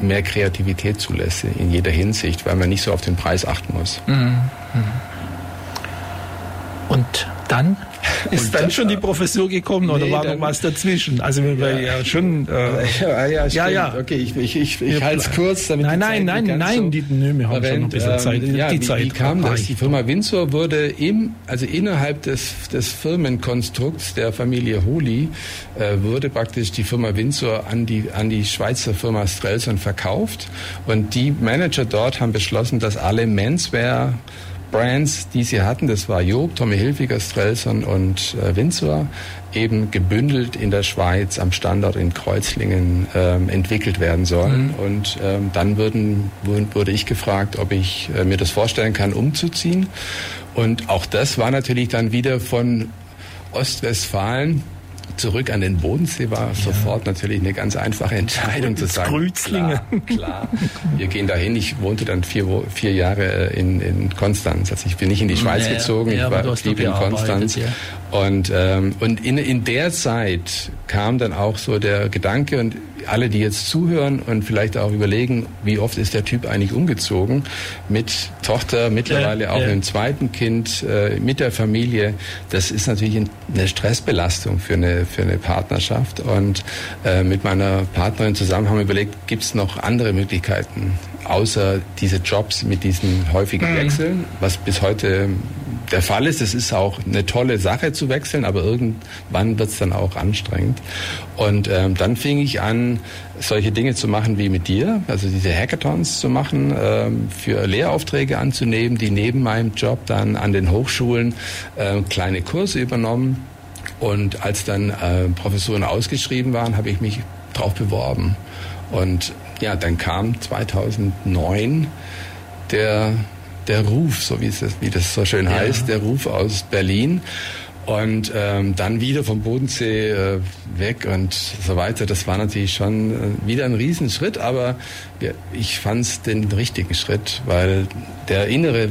mehr Kreativität zulässt in jeder Hinsicht, weil man nicht so auf den Preis achten muss. Mhm. mhm. Und dann ist dann schon die Professur gekommen oder nee, war noch was dazwischen? Also wir ja, ja schon. Äh, ja, ja, ja, ja. Okay, ich, ich, ich, ich halte es kurz, damit Nein, nein, nein, nein, so die, nö, wir haben schon noch ein bisschen ähm, Zeit. Ja, die wie, Zeit. Wie kam das? Die Firma Windsor wurde im, also innerhalb des, des Firmenkonstrukts der Familie Holy äh, wurde praktisch die Firma Windsor an die, an die Schweizer Firma Strelson verkauft und die Manager dort haben beschlossen, dass alle Menswear Brands, die sie hatten, das war Job, Tommy Hilfiger, Strelson und äh, Windsor, eben gebündelt in der Schweiz am Standort in Kreuzlingen ähm, entwickelt werden sollen. Mhm. Und ähm, dann würden, wurde ich gefragt, ob ich äh, mir das vorstellen kann, umzuziehen. Und auch das war natürlich dann wieder von Ostwestfalen zurück an den Bodensee war ja. sofort natürlich eine ganz einfache Entscheidung zu sagen. Grützlinge. Klar, klar, wir gehen dahin. Ich wohnte dann vier, vier Jahre äh, in, in Konstanz. Also ich bin nicht in die Schweiz ja, gezogen, ja, ich war blieb in Konstanz. Und, ähm, und in, in der Zeit kam dann auch so der Gedanke, und alle, die jetzt zuhören und vielleicht auch überlegen, wie oft ist der Typ eigentlich umgezogen mit Tochter, mittlerweile ja, auch ja. einem zweiten Kind, äh, mit der Familie. Das ist natürlich eine Stressbelastung für eine, für eine Partnerschaft. Und äh, mit meiner Partnerin zusammen haben wir überlegt, gibt es noch andere Möglichkeiten, außer diese Jobs mit diesen häufigen mhm. Wechseln, was bis heute der Fall ist. Es ist auch eine tolle Sache zu wechseln, aber irgendwann wird es dann auch anstrengend. Und ähm, dann fing ich an, solche Dinge zu machen wie mit dir, also diese Hackathons zu machen, ähm, für Lehraufträge anzunehmen, die neben meinem Job dann an den Hochschulen äh, kleine Kurse übernommen. Und als dann äh, Professuren ausgeschrieben waren, habe ich mich darauf beworben. Und ja, dann kam 2009 der der Ruf, so wie, es, wie das so schön heißt, der Ruf aus Berlin. Und ähm, dann wieder vom Bodensee äh, weg und so weiter. Das war natürlich schon äh, wieder ein Riesenschritt, aber wir, ich fand es den richtigen Schritt, weil der innere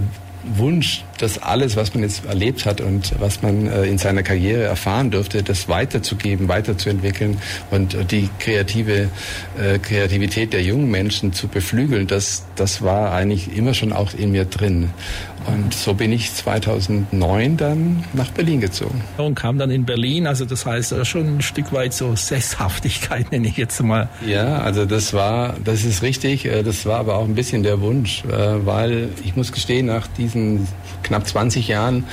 Wunsch, das alles, was man jetzt erlebt hat und was man äh, in seiner Karriere erfahren durfte, das weiterzugeben, weiterzuentwickeln und äh, die kreative äh, Kreativität der jungen Menschen zu beflügeln, das, das war eigentlich immer schon auch in mir drin. Und so bin ich 2009 dann nach Berlin gezogen. Und kam dann in Berlin, also das heißt äh, schon ein Stück weit so Sesshaftigkeit, nenne ich jetzt mal. Ja, also das war, das ist richtig, äh, das war aber auch ein bisschen der Wunsch, äh, weil ich muss gestehen, nach diesen knapp 20 Jahren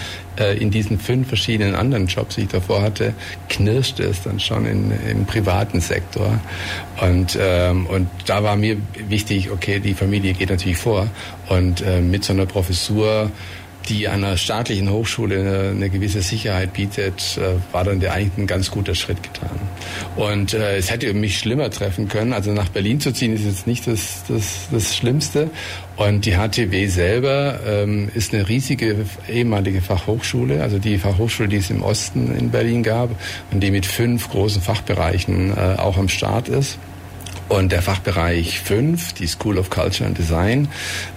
in diesen fünf verschiedenen anderen Jobs, die ich davor hatte, knirschte es dann schon in, im privaten Sektor. Und, ähm, und da war mir wichtig, okay, die Familie geht natürlich vor. Und äh, mit so einer Professur die einer staatlichen Hochschule eine, eine gewisse Sicherheit bietet, äh, war dann der eigentlich ein ganz guter Schritt getan. Und äh, es hätte mich schlimmer treffen können. Also nach Berlin zu ziehen ist jetzt nicht das, das, das Schlimmste. Und die HTW selber ähm, ist eine riesige ehemalige Fachhochschule, also die Fachhochschule, die es im Osten in Berlin gab und die mit fünf großen Fachbereichen äh, auch am Start ist. Und der Fachbereich 5, die School of Culture and Design,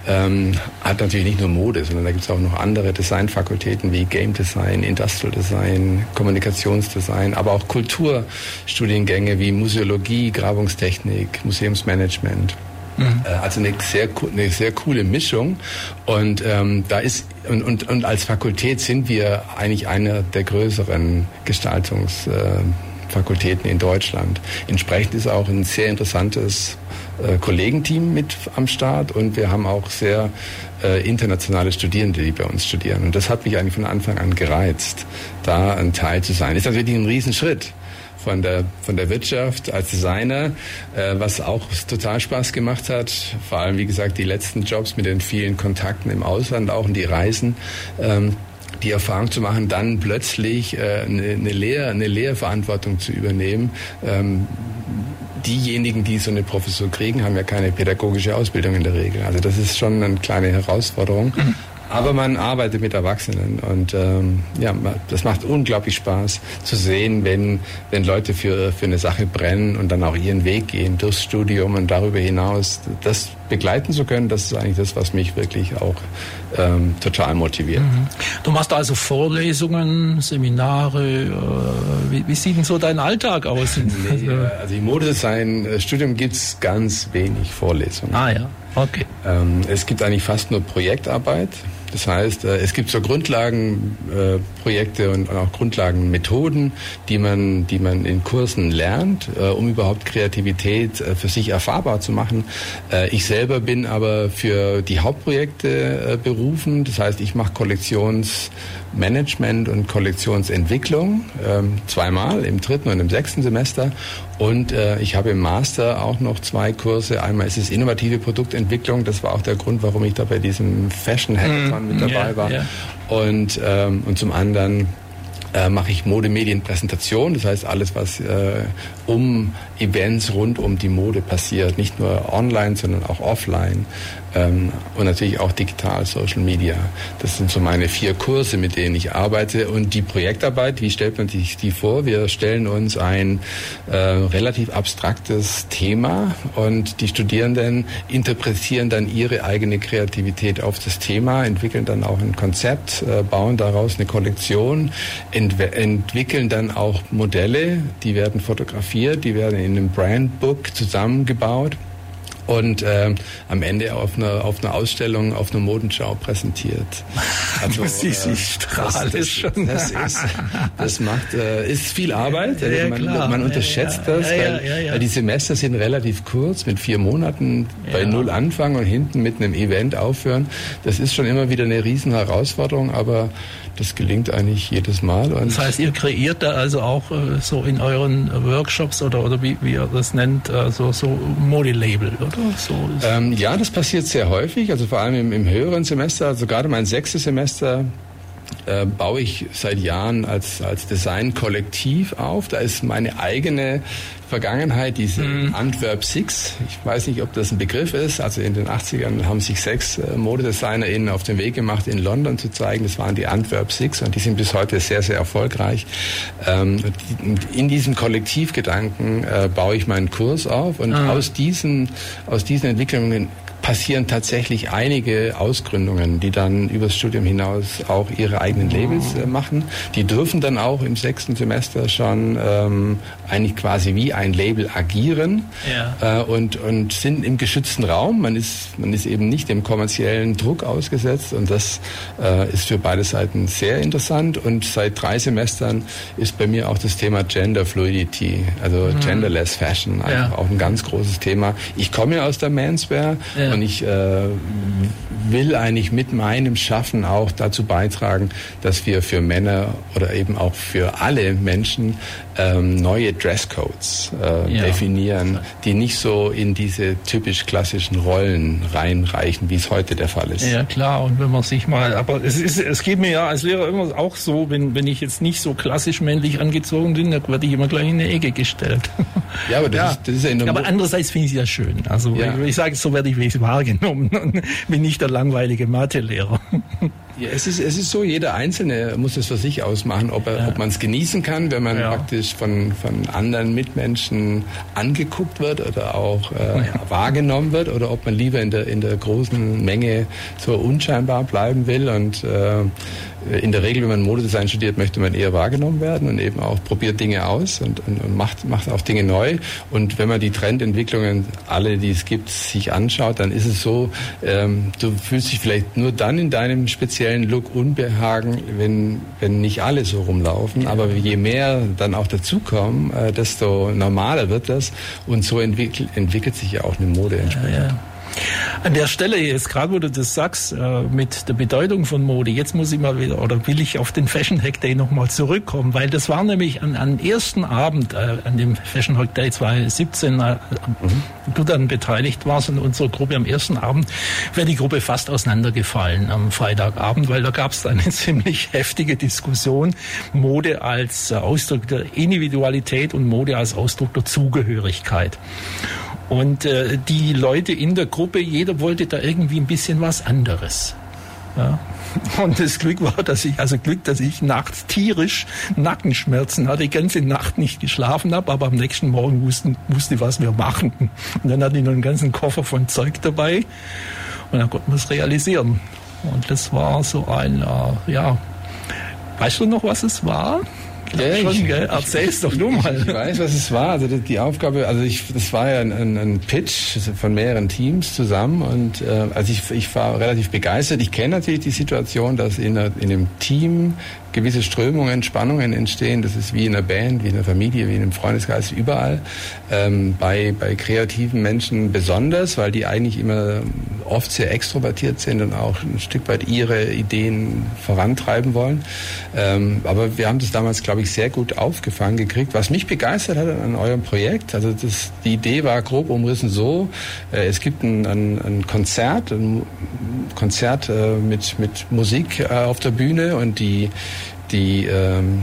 ähm, hat natürlich nicht nur Mode, sondern da gibt es auch noch andere Designfakultäten wie Game Design, Industrial Design, Kommunikationsdesign, aber auch Kulturstudiengänge wie Museologie, Grabungstechnik, Museumsmanagement. Mhm. Äh, also eine sehr, eine sehr coole Mischung. Und ähm, da ist und, und, und als Fakultät sind wir eigentlich einer der größeren Gestaltungs äh, Fakultäten in Deutschland. Entsprechend ist auch ein sehr interessantes äh, Kollegenteam mit am Start und wir haben auch sehr äh, internationale Studierende, die bei uns studieren. Und das hat mich eigentlich von Anfang an gereizt, da ein Teil zu sein. Ist natürlich ein Riesenschritt von der, von der Wirtschaft als Designer, äh, was auch total Spaß gemacht hat. Vor allem, wie gesagt, die letzten Jobs mit den vielen Kontakten im Ausland, auch in die Reisen. Ähm, die Erfahrung zu machen, dann plötzlich äh, eine, eine, Lehr-, eine Lehrverantwortung zu übernehmen. Ähm, diejenigen, die so eine Professur kriegen, haben ja keine pädagogische Ausbildung in der Regel. Also das ist schon eine kleine Herausforderung. Mhm. Aber man arbeitet mit Erwachsenen und ähm, ja, das macht unglaublich Spaß zu sehen, wenn, wenn Leute für, für eine Sache brennen und dann auch ihren Weg gehen durchs Studium und darüber hinaus. Das begleiten zu können, das ist eigentlich das, was mich wirklich auch ähm, total motiviert. Mhm. Du machst also Vorlesungen, Seminare. Äh, wie, wie, sieht denn so dein Alltag aus? Nee, äh, also im Modedesign-Studium gibt es ganz wenig Vorlesungen. Ah ja, okay. Ähm, es gibt eigentlich fast nur Projektarbeit. Das heißt, äh, es gibt so Grundlagenprojekte äh, und auch Grundlagenmethoden, die man, die man in Kursen lernt, äh, um überhaupt Kreativität für sich erfahrbar zu machen. Ich selber bin aber für die Hauptprojekte berufen. Das heißt, ich mache Kollektionsmanagement und Kollektionsentwicklung ähm, zweimal, im dritten und im sechsten Semester. Und äh, ich habe im Master auch noch zwei Kurse. Einmal ist es innovative Produktentwicklung. Das war auch der Grund, warum ich da bei diesem Fashion Hackathon mm, mit dabei yeah, war. Yeah. Und, ähm, und zum anderen äh, mache ich Modemedienpräsentation, das heißt alles, was äh, um Events rund um die Mode passiert, nicht nur online, sondern auch offline ähm, und natürlich auch digital, Social Media. Das sind so meine vier Kurse, mit denen ich arbeite und die Projektarbeit, wie stellt man sich die vor? Wir stellen uns ein äh, relativ abstraktes Thema und die Studierenden interpretieren dann ihre eigene Kreativität auf das Thema, entwickeln dann auch ein Konzept, äh, bauen daraus eine Kollektion, ent entwickeln dann auch Modelle, die werden fotografiert, die werden in einem Brandbook zusammengebaut und äh, am Ende auf einer auf einer Ausstellung, auf einer Modenschau präsentiert. Also, ich äh, strahlen das, schon. Das, ist, das macht äh, ist viel Arbeit. Ja, ja, man, klar. man unterschätzt ja, das, weil, weil, die Semester sind relativ kurz, mit vier Monaten bei null anfangen und hinten mit einem Event aufhören. Das ist schon immer wieder eine riesen Herausforderung, aber das gelingt eigentlich jedes Mal. das heißt, ihr kreiert da also auch äh, so in euren Workshops oder, oder wie, wie ihr das nennt, äh, so, so Modi-Label, oder? So ähm, ja, das passiert sehr häufig, also vor allem im, im höheren Semester, also gerade mein sechstes Semester äh, baue ich seit Jahren als, als Design-Kollektiv auf. Da ist meine eigene Vergangenheit, diese mhm. Antwerp Six. Ich weiß nicht, ob das ein Begriff ist. Also in den 80ern haben sich sechs äh, ModedesignerInnen auf den Weg gemacht, in London zu zeigen. Das waren die Antwerp Six und die sind bis heute sehr, sehr erfolgreich. Ähm, in diesem Kollektivgedanken äh, baue ich meinen Kurs auf und ah. aus diesen, aus diesen Entwicklungen passieren tatsächlich einige Ausgründungen, die dann übers Studium hinaus auch ihre eigenen Labels äh, machen. Die dürfen dann auch im sechsten Semester schon ähm, eigentlich quasi wie ein Label agieren ja. äh, und, und sind im geschützten Raum. Man ist, man ist eben nicht dem kommerziellen Druck ausgesetzt und das äh, ist für beide Seiten sehr interessant. Und seit drei Semestern ist bei mir auch das Thema Gender Fluidity, also mhm. Genderless Fashion, einfach ja. auch ein ganz großes Thema. Ich komme ja aus der Manswear ja. Und ich äh, will eigentlich mit meinem Schaffen auch dazu beitragen, dass wir für Männer oder eben auch für alle Menschen ähm, neue Dresscodes äh, ja. definieren, die nicht so in diese typisch klassischen Rollen reinreichen, wie es heute der Fall ist. Ja klar, und wenn man sich mal, aber es ist, es geht mir ja als Lehrer immer auch so, wenn, wenn ich jetzt nicht so klassisch männlich angezogen bin, dann werde ich immer gleich in eine Ecke gestellt. Ja, aber das, ja. Ist, das ist ja Aber andererseits finde ich es ja schön. Also ja. ich, ich sage, so werde ich wahrgenommen und bin nicht der langweilige Mathelehrer. Ja, es ist, es ist so, jeder Einzelne muss es für sich ausmachen, ob, er, ja. ob man es genießen kann, wenn man ja. praktisch von, von anderen Mitmenschen angeguckt wird oder auch äh, ja. wahrgenommen wird oder ob man lieber in der, in der großen Menge so unscheinbar bleiben will und äh, äh, in der Regel, wenn man Modedesign studiert, möchte man eher wahrgenommen werden und eben auch probiert Dinge aus und, und, und macht, macht auch Dinge neu. Und wenn man die Trendentwicklungen, alle, die es gibt, sich anschaut, dann ist es so, ähm, du fühlst dich vielleicht nur dann in deinem speziellen Look unbehagen, wenn, wenn nicht alle so rumlaufen. Aber je mehr dann auch dazukommen, äh, desto normaler wird das. Und so entwickelt, entwickelt sich ja auch eine Mode entsprechend. Ja, ja. An der Stelle jetzt gerade, wo du das sagst, äh, mit der Bedeutung von Mode, jetzt muss ich mal wieder oder will ich auf den Fashion Hack Day nochmal zurückkommen, weil das war nämlich an, an ersten Abend, äh, an dem Fashion Hack Day 2017, äh, mhm. du dann beteiligt warst in unserer Gruppe am ersten Abend, wäre die Gruppe fast auseinandergefallen am Freitagabend, weil da gab es eine ziemlich heftige Diskussion, Mode als Ausdruck der Individualität und Mode als Ausdruck der Zugehörigkeit. Und äh, die Leute in der Gruppe, jeder wollte da irgendwie ein bisschen was anderes. Ja. Und das Glück war, dass ich, also Glück, dass ich nachts tierisch Nackenschmerzen hatte, die ganze Nacht nicht geschlafen habe, aber am nächsten Morgen wussten, wusste, was wir machen. Und dann hatte ich noch einen ganzen Koffer von Zeug dabei und dann konnten wir es realisieren. Und das war so ein, äh, ja, weißt du noch, was es war? Ja, schon, ich, gell? Erzähl's doch nur mal. Ich weiß, was es war. Also die Aufgabe, also ich, das war ja ein, ein Pitch von mehreren Teams zusammen und äh, also ich, ich war relativ begeistert. Ich kenne natürlich die Situation, dass in, in einem Team gewisse Strömungen, Spannungen entstehen. Das ist wie in einer Band, wie in einer Familie, wie in einem Freundeskreis, überall. Ähm, bei, bei kreativen Menschen besonders, weil die eigentlich immer oft sehr extrovertiert sind und auch ein Stück weit ihre Ideen vorantreiben wollen. Ähm, aber wir haben das damals, glaube ich, sehr gut aufgefangen gekriegt. Was mich begeistert hat an eurem Projekt, also das, die Idee war grob umrissen so, äh, es gibt ein, ein, ein Konzert, ein Konzert äh, mit, mit Musik äh, auf der Bühne und die die ähm,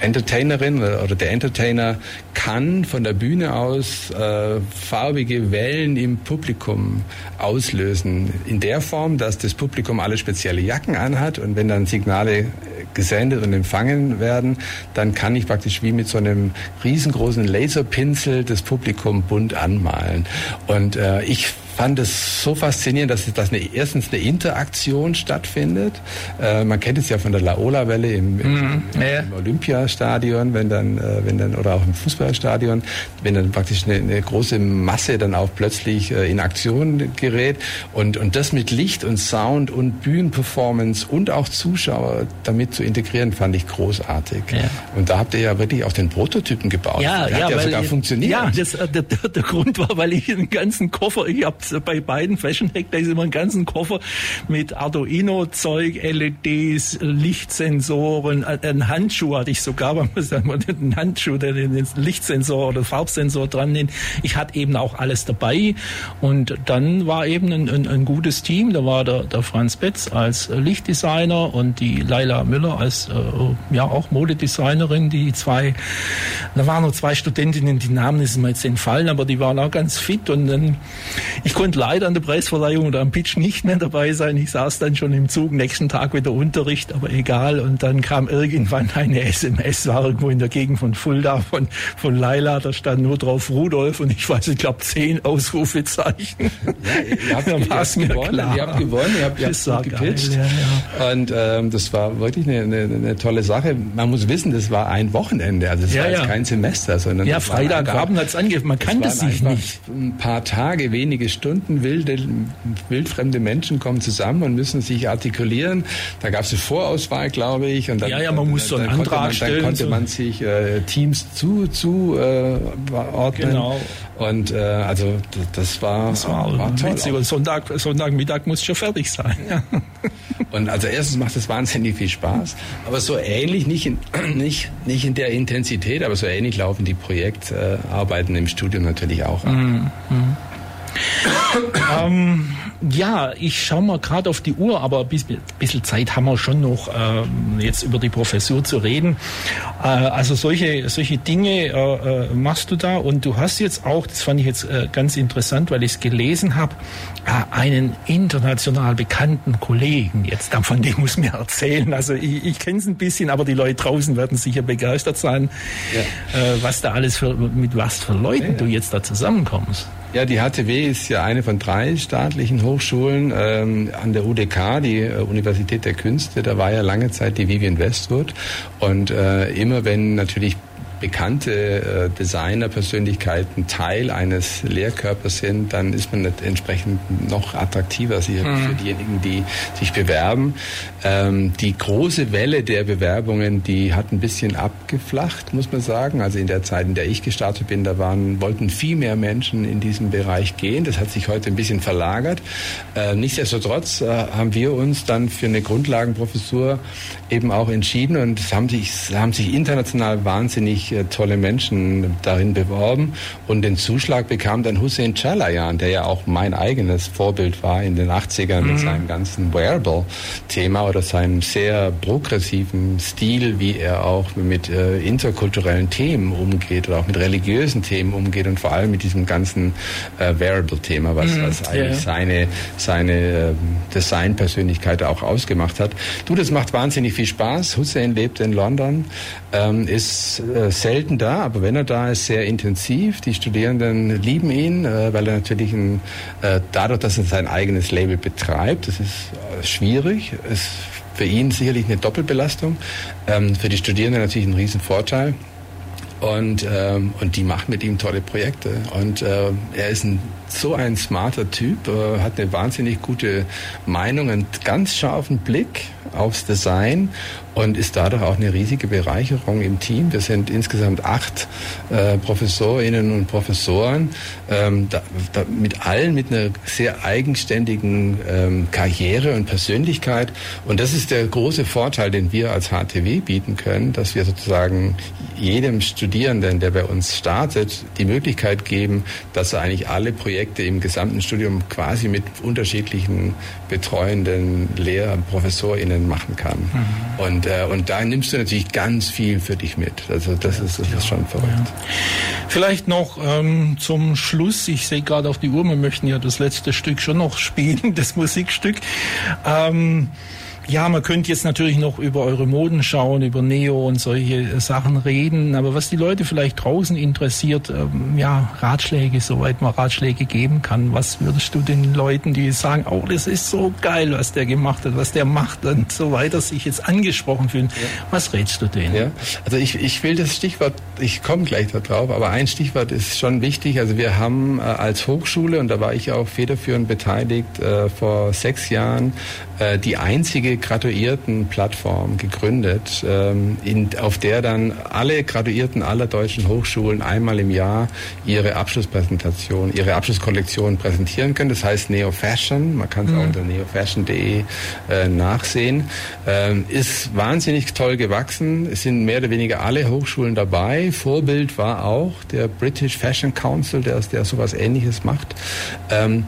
Entertainerin oder der Entertainer kann von der Bühne aus äh, farbige Wellen im Publikum auslösen. In der Form, dass das Publikum alle spezielle Jacken anhat und wenn dann Signale gesendet und empfangen werden, dann kann ich praktisch wie mit so einem riesengroßen Laserpinsel das Publikum bunt anmalen. Und äh, ich fand es so faszinierend, dass, dass eine, erstens eine Interaktion stattfindet. Äh, man kennt es ja von der Laola-Welle im, im, mm, ja. im, Olympiastadion, wenn dann, äh, wenn dann, oder auch im Fußballstadion, wenn dann praktisch eine, eine große Masse dann auch plötzlich äh, in Aktion gerät. Und, und das mit Licht und Sound und Bühnenperformance und auch Zuschauer damit zu integrieren, fand ich großartig. Ja. Und da habt ihr ja wirklich auch den Prototypen gebaut. Ja, der ja, hat ja weil, sogar funktioniert. Ja, das, äh, der, der Grund war, weil ich den ganzen Koffer, ich habe bei beiden Fashion Hack, da ist immer ein ganzen Koffer mit Arduino-Zeug, LEDs, Lichtsensoren, äh, ein Handschuh hatte ich sogar, man muss sagen, einen Handschuh, der den Lichtsensor oder Farbsensor dran nimmt. Ich hatte eben auch alles dabei und dann war eben ein, ein, ein gutes Team. Da war der, der Franz Betz als Lichtdesigner und die Laila Müller als äh, ja auch Modedesignerin. Die zwei, da waren nur zwei Studentinnen, die Namen ist mir jetzt entfallen, aber die waren auch ganz fit und dann ich konnte leider an der Preisverleihung oder am Pitch nicht mehr dabei sein. Ich saß dann schon im Zug, nächsten Tag wieder Unterricht, aber egal. Und dann kam irgendwann eine SMS, war irgendwo in der Gegend von Fulda von, von Laila, da stand nur drauf Rudolf und ich weiß, ich glaube zehn Ausrufezeichen. Ja, ihr habt, ihr habt gewonnen, klar. ihr habt gewonnen, ihr habt, ihr habt gut gepitcht. Geil, ja, ja. Und ähm, das war wirklich eine, eine, eine, tolle Sache. Man muss wissen, das war ein Wochenende, also es war jetzt kein Semester, sondern ja, Freitagabend hat es angefangen. Man kannte sich nicht. Ein paar Tage, wenige Stunden wilde, wildfremde Menschen kommen zusammen und müssen sich artikulieren. Da gab es eine Vorauswahl, glaube ich. Und dann, ja, ja, man muss so einen Antrag man, stellen. Dann konnte so. man sich äh, Teams zu, zu äh, ordnen. Genau. Und äh, also das war, das war, war toll. Witzig. Und Sonntag, Sonntagmittag muss schon fertig sein. Ja. Und also erstens macht es wahnsinnig viel Spaß, aber so ähnlich, nicht in, nicht, nicht in der Intensität, aber so ähnlich laufen die Projektarbeiten im Studium natürlich auch. Mhm. mhm ähm, ja, ich schaue mal gerade auf die Uhr, aber ein bisschen Zeit haben wir schon noch, ähm, jetzt über die Professur zu reden. Äh, also solche, solche Dinge äh, äh, machst du da und du hast jetzt auch, das fand ich jetzt äh, ganz interessant, weil ich es gelesen habe, äh, einen international bekannten Kollegen. Jetzt von dem muss mir erzählen. Also ich, ich kenne es ein bisschen, aber die Leute draußen werden sicher begeistert sein, ja. Äh, was da alles für, mit was für Leuten ja, ja. du jetzt da zusammenkommst. Ja, die HTW ist ja eine von drei staatlichen Hochschulen ähm, an der UDK, die äh, Universität der Künste. Da war ja lange Zeit die Vivian Westwood. Und äh, immer wenn natürlich bekannte äh, Designer-Persönlichkeiten Teil eines Lehrkörpers sind, dann ist man entsprechend noch attraktiver für mhm. diejenigen, die sich bewerben. Ähm, die große Welle der Bewerbungen, die hat ein bisschen abgeflacht, muss man sagen. Also in der Zeit, in der ich gestartet bin, da waren, wollten viel mehr Menschen in diesem Bereich gehen. Das hat sich heute ein bisschen verlagert. Äh, nichtsdestotrotz äh, haben wir uns dann für eine Grundlagenprofessur eben auch entschieden und es haben sich, haben sich international wahnsinnig äh, tolle Menschen darin beworben. Und den Zuschlag bekam dann Hussein Chalayan, der ja auch mein eigenes Vorbild war in den 80ern mhm. mit seinem ganzen Wearable-Thema oder seinem sehr progressiven Stil, wie er auch mit äh, interkulturellen Themen umgeht oder auch mit religiösen Themen umgeht und vor allem mit diesem ganzen äh, Wearable-Thema, was, mhm. was eigentlich ja. seine, seine äh, Design-Persönlichkeit auch ausgemacht hat. Du, das macht wahnsinnig viel Spaß. Hussein lebt in London, ähm, ist äh, selten da, aber wenn er da ist, sehr intensiv. Die Studierenden lieben ihn, äh, weil er natürlich ein, äh, dadurch, dass er sein eigenes Label betreibt, das ist äh, schwierig, ist für ihn sicherlich eine Doppelbelastung, ähm, für die Studierenden natürlich ein Riesenvorteil. Und, ähm, und die machen mit ihm tolle Projekte. Und er ist ein, so ein smarter Typ, äh, hat eine wahnsinnig gute Meinung, einen ganz scharfen Blick aufs Design und ist dadurch auch eine riesige Bereicherung im Team. Wir sind insgesamt acht äh, Professorinnen und Professoren, ähm, da, da mit allen mit einer sehr eigenständigen ähm, Karriere und Persönlichkeit. Und das ist der große Vorteil, den wir als HTW bieten können, dass wir sozusagen jedem Studierenden, der bei uns startet, die Möglichkeit geben, dass er eigentlich alle Projekte Projekte im gesamten Studium quasi mit unterschiedlichen betreuenden Lehr- und ProfessorInnen machen kann. Mhm. Und, äh, und da nimmst du natürlich ganz viel für dich mit. Also das ist, das ist schon verrückt. Ja. Vielleicht noch ähm, zum Schluss, ich sehe gerade auf die Uhr, wir möchten ja das letzte Stück schon noch spielen, das Musikstück. Ähm, ja, man könnte jetzt natürlich noch über eure Moden schauen, über Neo und solche Sachen reden, aber was die Leute vielleicht draußen interessiert, ähm, ja, Ratschläge, soweit man Ratschläge geben kann. Was würdest du den Leuten, die sagen, oh, das ist so geil, was der gemacht hat, was der macht und so weiter, sich jetzt angesprochen fühlen, ja. was rätst du denen? Ja, also ich, ich will das Stichwort, ich komme gleich darauf, aber ein Stichwort ist schon wichtig. Also wir haben äh, als Hochschule, und da war ich auch federführend beteiligt, äh, vor sechs Jahren äh, die einzige Graduiertenplattform gegründet, ähm, in, auf der dann alle Graduierten aller deutschen Hochschulen einmal im Jahr ihre Abschlusspräsentation, ihre Abschlusskollektion präsentieren können. Das heißt Neo Fashion, man kann es mhm. auch unter neofashion.de äh, nachsehen. Ähm, ist wahnsinnig toll gewachsen. Es sind mehr oder weniger alle Hochschulen dabei. Vorbild war auch der British Fashion Council, der, der sowas ähnliches macht. Ähm,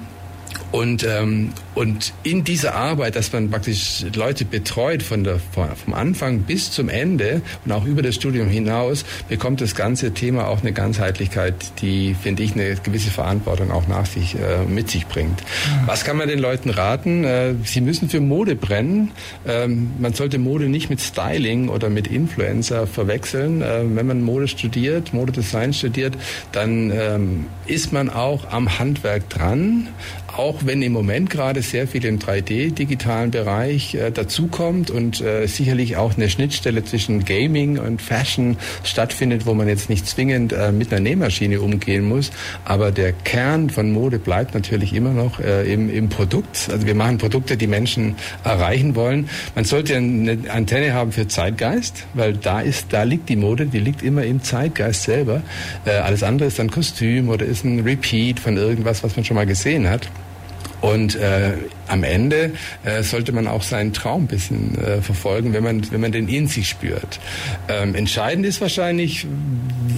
und, ähm, und in dieser Arbeit, dass man praktisch Leute betreut von der, vom Anfang bis zum Ende und auch über das Studium hinaus, bekommt das ganze Thema auch eine Ganzheitlichkeit, die, finde ich, eine gewisse Verantwortung auch nach sich, äh, mit sich bringt. Mhm. Was kann man den Leuten raten? Äh, sie müssen für Mode brennen. Ähm, man sollte Mode nicht mit Styling oder mit Influencer verwechseln. Äh, wenn man Mode studiert, Modedesign studiert, dann ähm, ist man auch am Handwerk dran, auch wenn im Moment gerade sehr viel im 3D-digitalen Bereich äh, dazukommt und äh, sicherlich auch eine Schnittstelle zwischen Gaming und Fashion stattfindet, wo man jetzt nicht zwingend äh, mit einer Nähmaschine umgehen muss. Aber der Kern von Mode bleibt natürlich immer noch äh, im, im Produkt. Also wir machen Produkte, die Menschen erreichen wollen. Man sollte eine Antenne haben für Zeitgeist, weil da ist, da liegt die Mode, die liegt immer im Zeitgeist selber. Äh, alles andere ist ein Kostüm oder ist ein Repeat von irgendwas, was man schon mal gesehen hat. Und äh, am Ende äh, sollte man auch seinen Traum ein bisschen äh, verfolgen, wenn man, wenn man den in sich spürt. Ähm, entscheidend ist wahrscheinlich,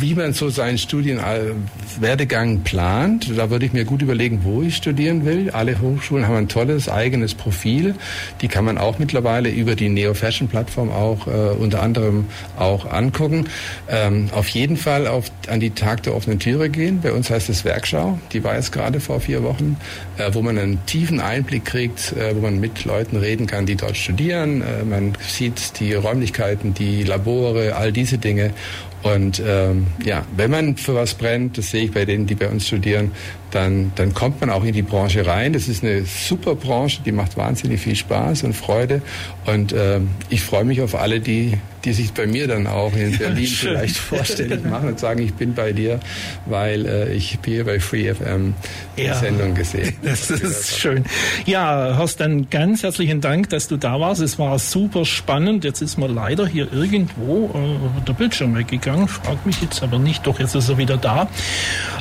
wie man so seinen Studienwerdegang plant. Da würde ich mir gut überlegen, wo ich studieren will. Alle Hochschulen haben ein tolles eigenes Profil. Die kann man auch mittlerweile über die Neo Fashion Plattform auch äh, unter anderem auch angucken. Ähm, auf jeden Fall auf, an die Tag der offenen Türe gehen. Bei uns heißt es Werkschau. Die war jetzt gerade vor vier Wochen, äh, wo man einen tiefen Einblick kriegt, äh, wo man mit Leuten reden kann, die dort studieren. Äh, man sieht die Räumlichkeiten, die Labore, all diese Dinge. Und ähm, ja, wenn man für was brennt, das sehe ich bei denen, die bei uns studieren, dann, dann kommt man auch in die Branche rein. Das ist eine super Branche, die macht wahnsinnig viel Spaß und Freude. Und äh, ich freue mich auf alle, die, die sich bei mir dann auch in Berlin ja, vielleicht vorstellig machen und sagen, ich bin bei dir, weil äh, ich hier bei Free FM die ja, Sendung gesehen Das ist schön. Ja, Horst, dann ganz herzlichen Dank, dass du da warst. Es war super spannend. Jetzt ist mir leider hier irgendwo äh, der Bildschirm weggegangen. Frag mich jetzt aber nicht. Doch, jetzt ist er wieder da.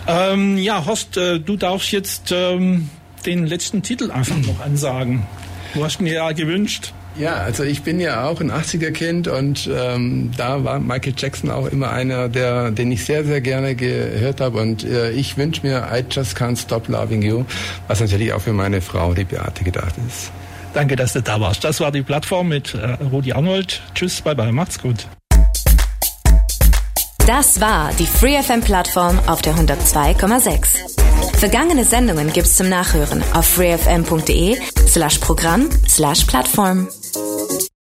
Ähm, ja, Horst, äh, du darfst jetzt ähm, den letzten Titel einfach noch ansagen. Du hast mir ja gewünscht. Ja, also ich bin ja auch ein 80er-Kind und ähm, da war Michael Jackson auch immer einer, der, den ich sehr, sehr gerne gehört habe. Und äh, ich wünsche mir I Just Can't Stop Loving You, was natürlich auch für meine Frau, die Beate, gedacht ist. Danke, dass du da warst. Das war die Plattform mit äh, Rudi Arnold. Tschüss, bye bye, macht's gut. Das war die FreeFM-Plattform auf der 102,6. Vergangene Sendungen gibt's zum Nachhören auf freefm.de slash Programm slash Plattform.